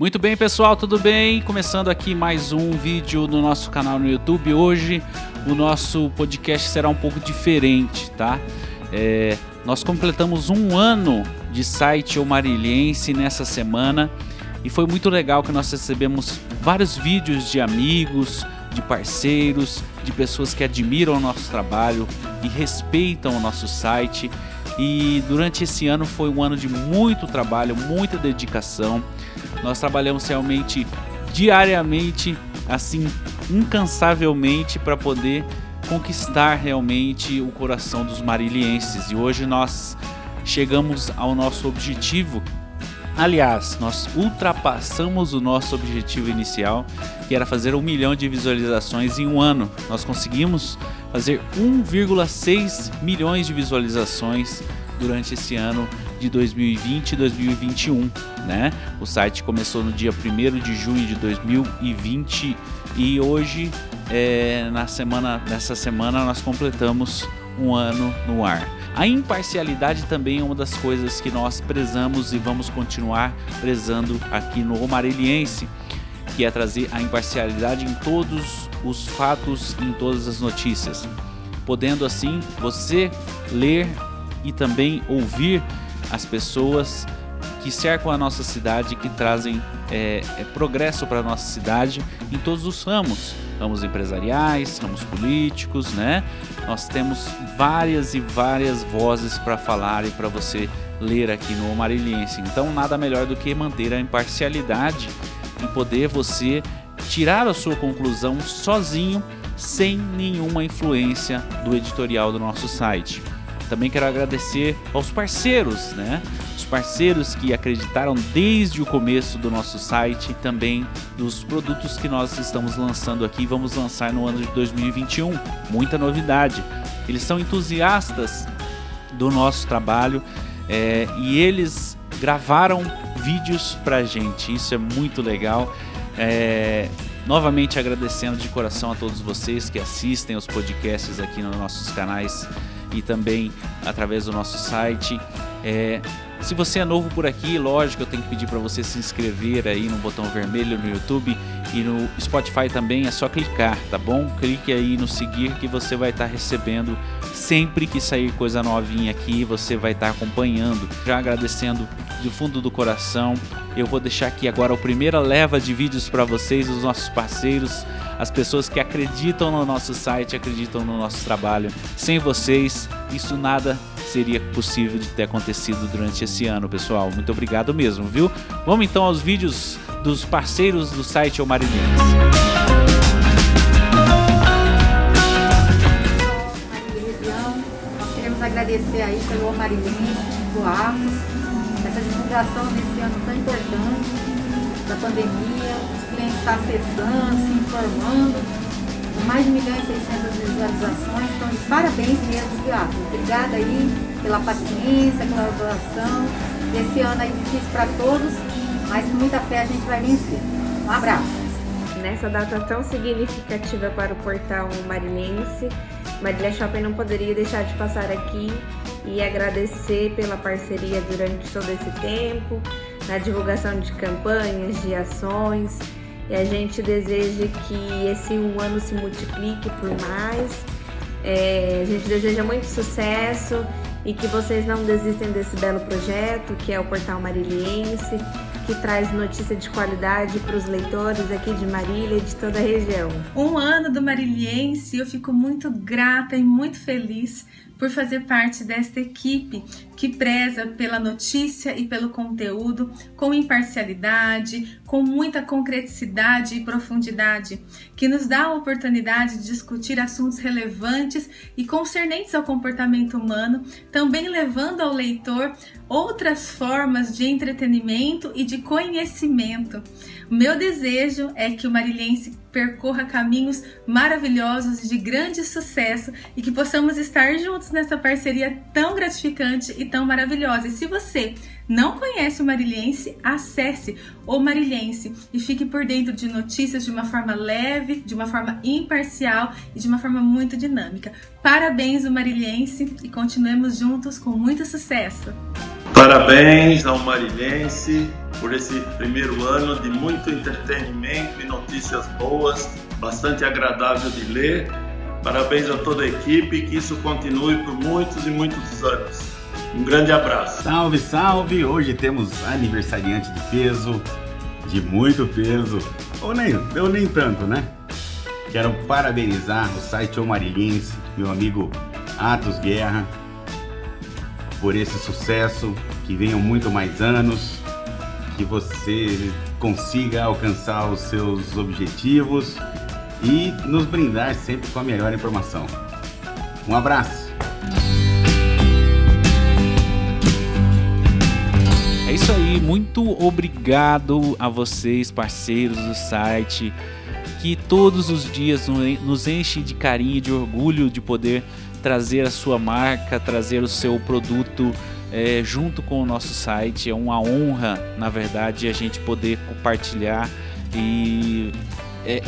Muito bem, pessoal, tudo bem? Começando aqui mais um vídeo no nosso canal no YouTube. Hoje o nosso podcast será um pouco diferente, tá? É, nós completamos um ano de site Omarilhense nessa semana e foi muito legal que nós recebemos vários vídeos de amigos, de parceiros, de pessoas que admiram o nosso trabalho e respeitam o nosso site. E durante esse ano foi um ano de muito trabalho, muita dedicação. Nós trabalhamos realmente diariamente, assim, incansavelmente para poder conquistar realmente o coração dos marilienses. E hoje nós chegamos ao nosso objetivo. Aliás, nós ultrapassamos o nosso objetivo inicial, que era fazer um milhão de visualizações em um ano. Nós conseguimos fazer 1,6 milhões de visualizações durante esse ano de 2020 e 2021, né? O site começou no dia 1 de junho de 2020 e hoje, é, na semana, nessa semana, nós completamos um ano no ar. A imparcialidade também é uma das coisas que nós prezamos e vamos continuar prezando aqui no Romareliense, que é trazer a imparcialidade em todos os fatos, em todas as notícias, podendo assim você ler e também ouvir as pessoas que cercam a nossa cidade, que trazem é, é, progresso para a nossa cidade em todos os ramos, ramos empresariais, ramos políticos, né? Nós temos várias e várias vozes para falar e para você ler aqui no Marilhense. Então, nada melhor do que manter a imparcialidade e poder você tirar a sua conclusão sozinho, sem nenhuma influência do editorial do nosso site. Também quero agradecer aos parceiros, né? Os parceiros que acreditaram desde o começo do nosso site e também dos produtos que nós estamos lançando aqui vamos lançar no ano de 2021. Muita novidade. Eles são entusiastas do nosso trabalho é, e eles gravaram vídeos pra gente. Isso é muito legal. É, novamente agradecendo de coração a todos vocês que assistem os podcasts aqui nos nossos canais e também através do nosso site. É, se você é novo por aqui, lógico, eu tenho que pedir para você se inscrever aí no botão vermelho no YouTube e no Spotify também, é só clicar, tá bom? Clique aí no seguir que você vai estar tá recebendo sempre que sair coisa novinha aqui, você vai estar tá acompanhando. Já agradecendo do fundo do coração, eu vou deixar aqui agora a primeira leva de vídeos para vocês, os nossos parceiros as pessoas que acreditam no nosso site, acreditam no nosso trabalho. Sem vocês, isso nada seria possível de ter acontecido durante esse ano, pessoal. Muito obrigado mesmo, viu? Vamos então aos vídeos dos parceiros do site O Marinense. Agradecer aí pelo Marinense, do Arcos, essa divulgação nesse ano tão importante da pandemia, os clientes estão acessando, se informando, mais de 1 milhão e 600 visualizações, então parabéns mesmo, Viato. Obrigada aí pela paciência, pela doação. Esse ano aí difícil para todos, mas com muita fé a gente vai vencer. Um abraço. Nessa data tão significativa para o portal marinense, Marília Shopping não poderia deixar de passar aqui e agradecer pela parceria durante todo esse tempo, na divulgação de campanhas, de ações. E a gente deseja que esse um ano se multiplique por mais. É, a gente deseja muito sucesso e que vocês não desistem desse belo projeto que é o Portal Mariliense, que traz notícia de qualidade para os leitores aqui de Marília e de toda a região. Um ano do Mariliense, eu fico muito grata e muito feliz por fazer parte desta equipe que preza pela notícia e pelo conteúdo com imparcialidade, com muita concreticidade e profundidade, que nos dá a oportunidade de discutir assuntos relevantes e concernentes ao comportamento humano, também levando ao leitor outras formas de entretenimento e de conhecimento. Meu desejo é que o marilhense percorra caminhos maravilhosos de grande sucesso e que possamos estar juntos nessa parceria tão gratificante e tão maravilhosa. E se você não conhece o Marilhense, acesse o Marilhense e fique por dentro de notícias de uma forma leve, de uma forma imparcial e de uma forma muito dinâmica. Parabéns, o Marilhense, e continuemos juntos com muito sucesso! Parabéns ao Marilhense por esse primeiro ano de muito entretenimento e notícias boas, bastante agradável de ler. Parabéns a toda a equipe, que isso continue por muitos e muitos anos. Um grande abraço. Salve, salve! Hoje temos aniversariante de peso, de muito peso, ou nem, ou nem tanto, né? Quero parabenizar o site O Marilhense, meu amigo Atos Guerra, por esse sucesso, que venham muito mais anos, que você consiga alcançar os seus objetivos e nos brindar sempre com a melhor informação. Um abraço! É isso aí, muito obrigado a vocês, parceiros do site, que todos os dias nos enche de carinho e de orgulho de poder trazer a sua marca, trazer o seu produto é, junto com o nosso site. É uma honra, na verdade, a gente poder compartilhar e é,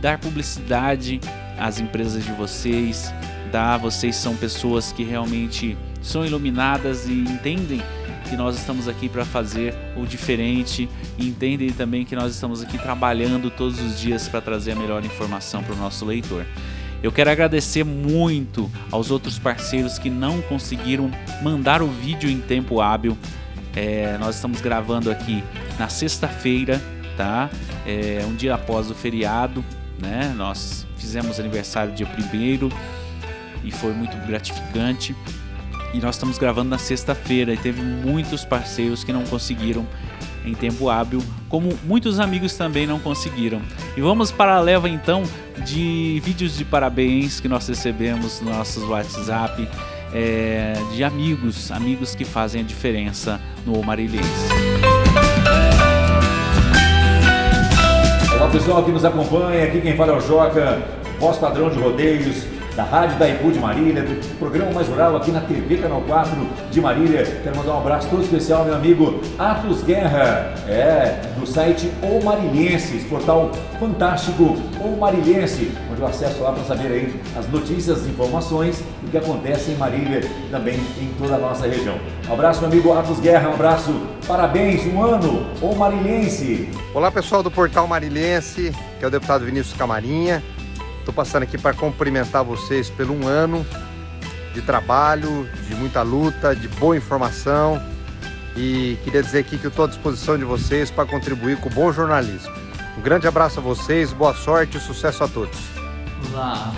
dar publicidade às empresas de vocês. Tá? Vocês são pessoas que realmente são iluminadas e entendem que nós estamos aqui para fazer o diferente e entendem também que nós estamos aqui trabalhando todos os dias para trazer a melhor informação para o nosso leitor. Eu quero agradecer muito aos outros parceiros que não conseguiram mandar o vídeo em tempo hábil. É, nós estamos gravando aqui na sexta-feira, tá? É, um dia após o feriado, né? Nós fizemos aniversário dia primeiro e foi muito gratificante. E nós estamos gravando na sexta-feira e teve muitos parceiros que não conseguiram em tempo hábil, como muitos amigos também não conseguiram. E vamos para a leva então de vídeos de parabéns que nós recebemos nos nossos WhatsApp é, de amigos, amigos que fazem a diferença no Marilhense. Olá pessoal que nos acompanha, aqui quem fala é o Joca, voz padrão de rodeios da Rádio da Ipu de Marília, do programa Mais Rural aqui na TV Canal 4 de Marília. Quero mandar um abraço todo especial meu amigo Atos Guerra, é, do site O Marilhenses, portal fantástico O Marilhense, onde eu acesso lá para saber aí as notícias, informações do que acontece em Marília e também em toda a nossa região. Um abraço, meu amigo Atos Guerra, um abraço, parabéns, um ano, O Marilhense. Olá pessoal do portal Marilhense, que é o deputado Vinícius Camarinha. Estou passando aqui para cumprimentar vocês pelo um ano de trabalho, de muita luta, de boa informação e queria dizer aqui que eu estou à disposição de vocês para contribuir com o bom jornalismo. Um grande abraço a vocês, boa sorte e sucesso a todos. Olá,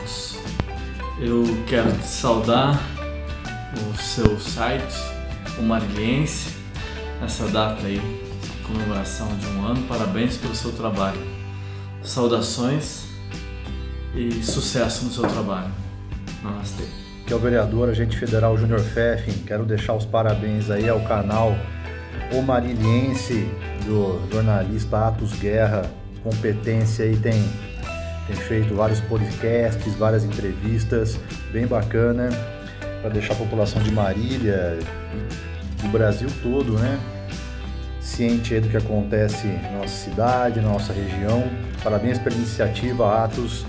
eu quero te saudar o seu site, o Marilhense, nessa data aí, comemoração de um ano. Parabéns pelo seu trabalho. Saudações e sucesso no seu trabalho. Namastê. Que é o vereador, agente federal Júnior Feffin. Quero deixar os parabéns aí ao canal O Marilhense, do jornalista Atos Guerra. Competência aí tem, tem feito vários podcasts, várias entrevistas, bem bacana, para deixar a população de Marília e do Brasil todo, né? Ciente do que acontece na nossa cidade, na nossa região. Parabéns pela iniciativa, Atos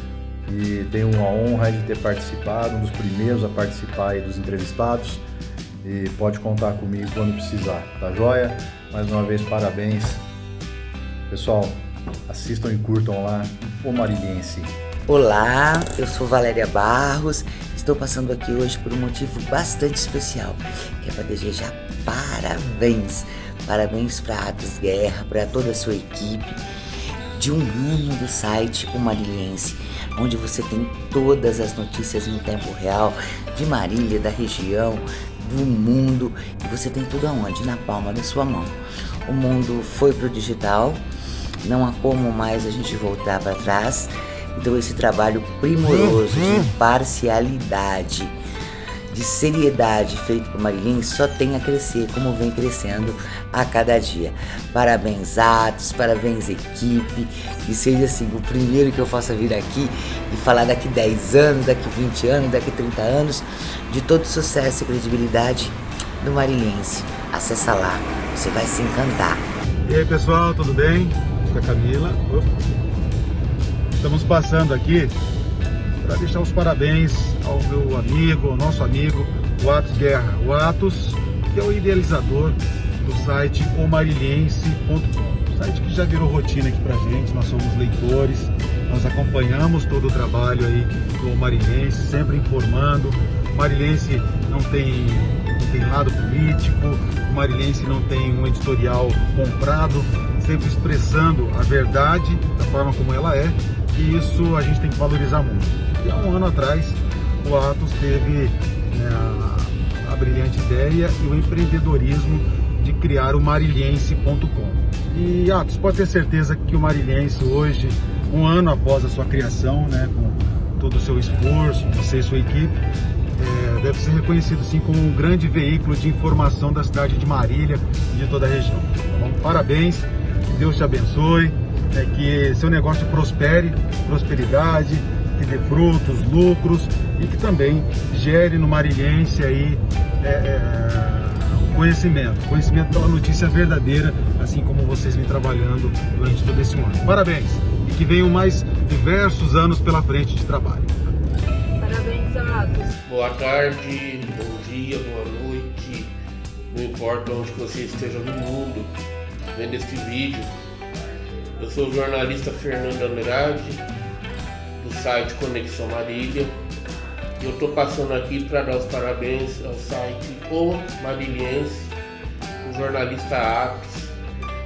e tenho a honra de ter participado, um dos primeiros a participar dos entrevistados e pode contar comigo quando precisar, tá joia? Mais uma vez, parabéns. Pessoal, assistam e curtam lá o Marilhense. Olá, eu sou Valéria Barros, estou passando aqui hoje por um motivo bastante especial, que é para desejar parabéns, parabéns para Atos Guerra, para toda a sua equipe, de um ano do site O Marilhense onde você tem todas as notícias em tempo real de Marília, da região, do mundo, e você tem tudo aonde? Na palma da sua mão. O mundo foi pro digital, não há como mais a gente voltar para trás. Então esse trabalho primoroso de imparcialidade de seriedade feito por Marilyn só tem a crescer, como vem crescendo a cada dia. Parabéns, Atos, parabéns, equipe. Que seja assim, o primeiro que eu faça vir aqui e falar daqui 10 anos, daqui 20 anos, daqui 30 anos, de todo sucesso e credibilidade do Marilhense. Acessa lá, você vai se encantar. E aí pessoal, tudo bem? Com a Camila. Estamos passando aqui para deixar os parabéns ao meu amigo, ao nosso amigo, o Atos Guerra. O Atos que é o idealizador do site omariliense.com. Site que já virou rotina aqui pra gente, nós somos leitores, nós acompanhamos todo o trabalho aí do Marilhense, sempre informando. O Marilhense não tem, não tem lado político, o Marilhense não tem um editorial comprado, sempre expressando a verdade da forma como ela é, e isso a gente tem que valorizar muito. E há um ano atrás, o Atos teve né, a, a brilhante ideia e o empreendedorismo de criar o marilhense.com. E Atos, pode ter certeza que o Marilhense hoje, um ano após a sua criação, né, com todo o seu esforço, você e sua equipe, é, deve ser reconhecido sim como um grande veículo de informação da cidade de Marília e de toda a região. Tá Parabéns, que Deus te abençoe, é, que seu negócio prospere, prosperidade, que dê frutos, lucros e que também gere no Marilhense aí é, é, conhecimento, conhecimento pela notícia verdadeira, assim como vocês vêm trabalhando durante todo esse ano. Parabéns e que venham mais diversos anos pela frente de trabalho. Parabéns, Atos. Boa tarde, bom dia, boa noite, não importa onde você esteja no mundo vendo este vídeo. Eu sou o jornalista Fernando Andrade, do site Conexão Marília. Eu estou passando aqui para dar os parabéns ao site O Mariliense, o jornalista Atos,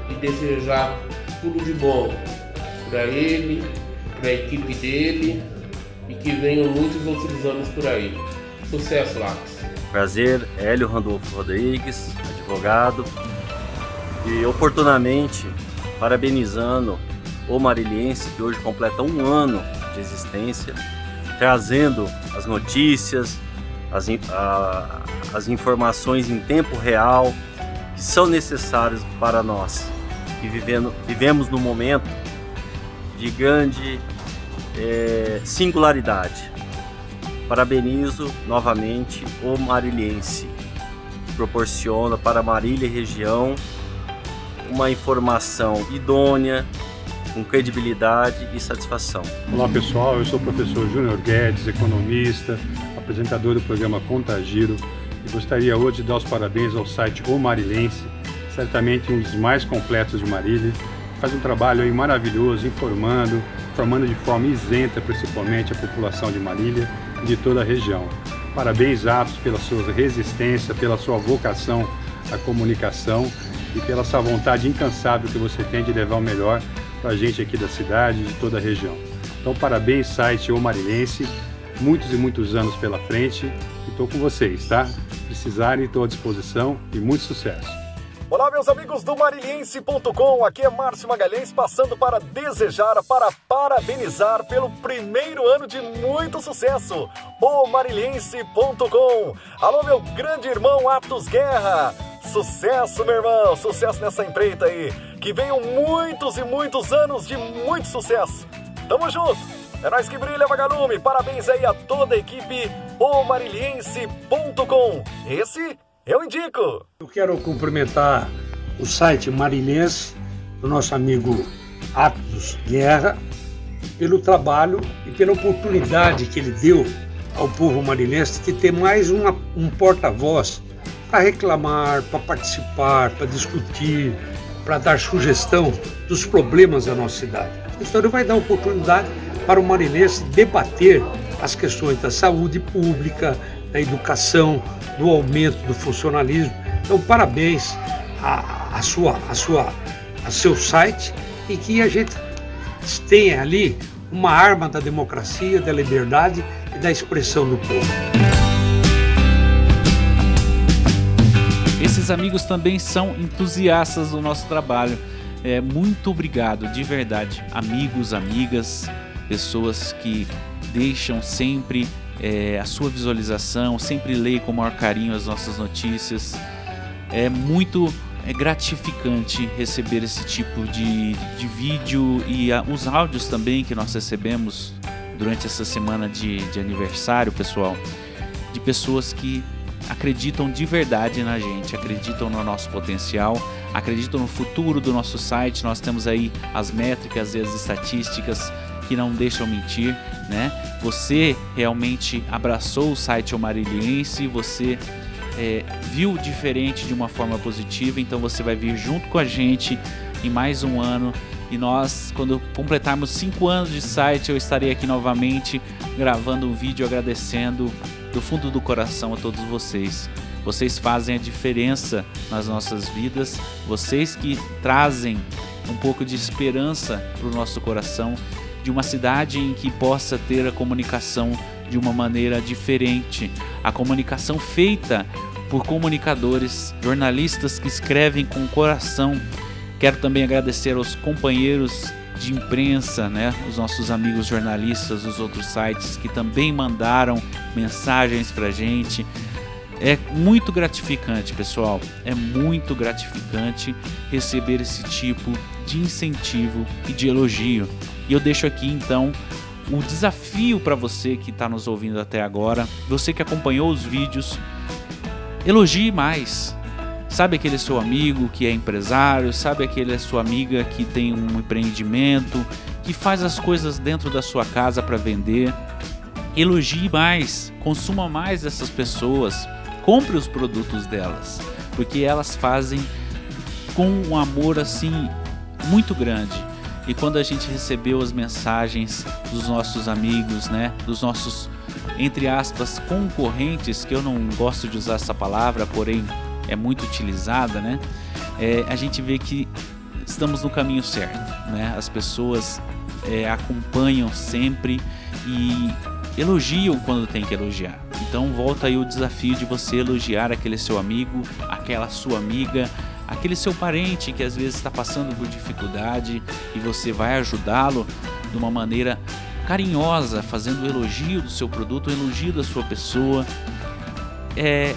e desejar tudo de bom para ele, para a equipe dele e que venham muitos outros anos por aí. Sucesso, Atos! Prazer, Hélio Randolfo Rodrigues, advogado, e oportunamente parabenizando o Mariliense, que hoje completa um ano de existência, trazendo as notícias, as, a, as informações em tempo real que são necessárias para nós, que vivendo, vivemos num momento de grande é, singularidade. Parabenizo novamente o Mariliense, que proporciona para Marília e região uma informação idônea, com credibilidade e satisfação. Olá pessoal, eu sou o professor Júnior Guedes, economista, apresentador do programa Contagiro e gostaria hoje de dar os parabéns ao site O Marilense, certamente um dos mais completos de Marília, que faz um trabalho aí maravilhoso informando, informando de forma isenta principalmente a população de Marília e de toda a região. Parabéns, Atos, pela sua resistência, pela sua vocação à comunicação e pela essa vontade incansável que você tem de levar o melhor para a gente aqui da cidade de toda a região. Então, parabéns, site O Marilense, muitos e muitos anos pela frente e estou com vocês, tá? Precisarem, estou à disposição e muito sucesso. Olá, meus amigos do Mariliense.com, aqui é Márcio Magalhães passando para desejar, para parabenizar pelo primeiro ano de muito sucesso, o Mariliense.com. Alô, meu grande irmão Atos Guerra, sucesso, meu irmão, sucesso nessa empreita aí, que venham muitos e muitos anos de muito sucesso. Tamo junto, é nós que brilha, vagalume, parabéns aí a toda a equipe, o Mariliense.com. Esse eu indico! Eu quero cumprimentar o site marinense, do nosso amigo Atos Guerra, pelo trabalho e pela oportunidade que ele deu ao povo marinense de ter mais uma, um porta-voz para reclamar, para participar, para discutir, para dar sugestão dos problemas da nossa cidade. Então ele vai dar oportunidade para o marinense debater as questões da saúde pública, da educação, do aumento do funcionalismo. Então, parabéns a, a sua, a sua, a seu site e que a gente tenha ali uma arma da democracia, da liberdade e da expressão do povo. Esses amigos também são entusiastas do nosso trabalho. É, muito obrigado, de verdade, amigos, amigas, pessoas que deixam sempre é, a sua visualização, sempre leia com o maior carinho as nossas notícias. É muito é gratificante receber esse tipo de, de vídeo e a, os áudios também que nós recebemos durante essa semana de, de aniversário, pessoal, de pessoas que acreditam de verdade na gente, acreditam no nosso potencial, acreditam no futuro do nosso site. Nós temos aí as métricas e as estatísticas que não deixam mentir, né? Você realmente abraçou o site Omariliense, você é, viu diferente de uma forma positiva, então você vai vir junto com a gente em mais um ano. E nós, quando completarmos cinco anos de site, eu estarei aqui novamente gravando um vídeo agradecendo do fundo do coração a todos vocês. Vocês fazem a diferença nas nossas vidas, vocês que trazem um pouco de esperança para o nosso coração, de uma cidade em que possa ter a comunicação de uma maneira diferente, a comunicação feita por comunicadores, jornalistas que escrevem com o coração. Quero também agradecer aos companheiros de imprensa, né, os nossos amigos jornalistas dos outros sites que também mandaram mensagens para gente. É muito gratificante, pessoal. É muito gratificante receber esse tipo de incentivo e de elogio. E eu deixo aqui então o desafio para você que está nos ouvindo até agora, você que acompanhou os vídeos, elogie mais. Sabe aquele seu amigo que é empresário, sabe aquele sua amiga que tem um empreendimento, que faz as coisas dentro da sua casa para vender. Elogie mais, consuma mais essas pessoas, compre os produtos delas, porque elas fazem com um amor assim muito grande. E quando a gente recebeu as mensagens dos nossos amigos, né, dos nossos entre aspas concorrentes, que eu não gosto de usar essa palavra, porém é muito utilizada, né? É, a gente vê que estamos no caminho certo, né? As pessoas é, acompanham sempre e elogiam quando tem que elogiar. Então volta aí o desafio de você elogiar aquele seu amigo, aquela sua amiga, aquele seu parente que às vezes está passando por dificuldade e você vai ajudá-lo de uma maneira carinhosa, fazendo elogio do seu produto, elogio da sua pessoa. É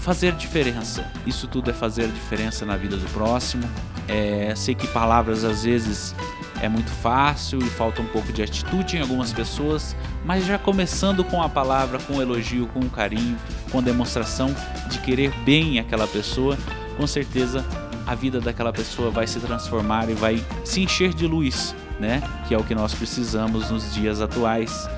fazer diferença. Isso tudo é fazer diferença na vida do próximo. É, sei que palavras às vezes é muito fácil e falta um pouco de atitude em algumas pessoas, mas já começando com a palavra, com o elogio, com o carinho, com a demonstração de querer bem aquela pessoa, com certeza a vida daquela pessoa vai se transformar e vai se encher de luz, né? Que é o que nós precisamos nos dias atuais.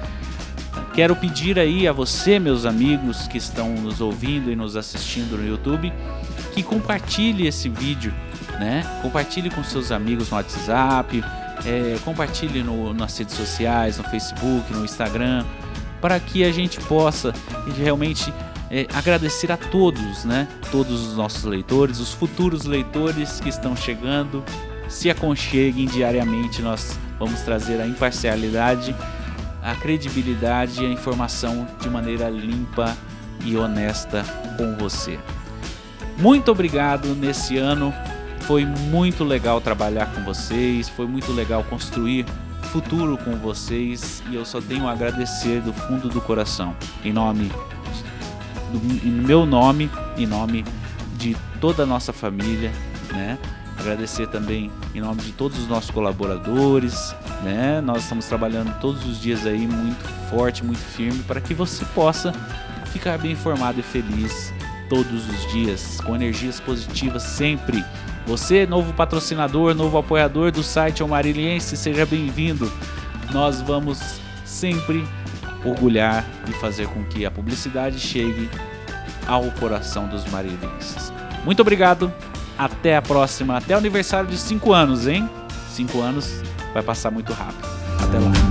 Quero pedir aí a você, meus amigos que estão nos ouvindo e nos assistindo no YouTube, que compartilhe esse vídeo, né? Compartilhe com seus amigos no WhatsApp, é, compartilhe no, nas redes sociais, no Facebook, no Instagram, para que a gente possa realmente é, agradecer a todos, né? Todos os nossos leitores, os futuros leitores que estão chegando, se aconcheguem diariamente. Nós vamos trazer a imparcialidade a credibilidade e a informação de maneira limpa e honesta com você. Muito obrigado nesse ano. Foi muito legal trabalhar com vocês, foi muito legal construir futuro com vocês e eu só tenho a agradecer do fundo do coração. Em nome do em meu nome, em nome de toda a nossa família, né? Agradecer também em nome de todos os nossos colaboradores, né? Nós estamos trabalhando todos os dias aí muito forte, muito firme para que você possa ficar bem informado e feliz todos os dias, com energias positivas sempre. Você, novo patrocinador, novo apoiador do site Almariliense, seja bem-vindo. Nós vamos sempre orgulhar e fazer com que a publicidade chegue ao coração dos marilhenses. Muito obrigado, até a próxima, até o aniversário de 5 anos, hein? 5 anos vai passar muito rápido. Até lá.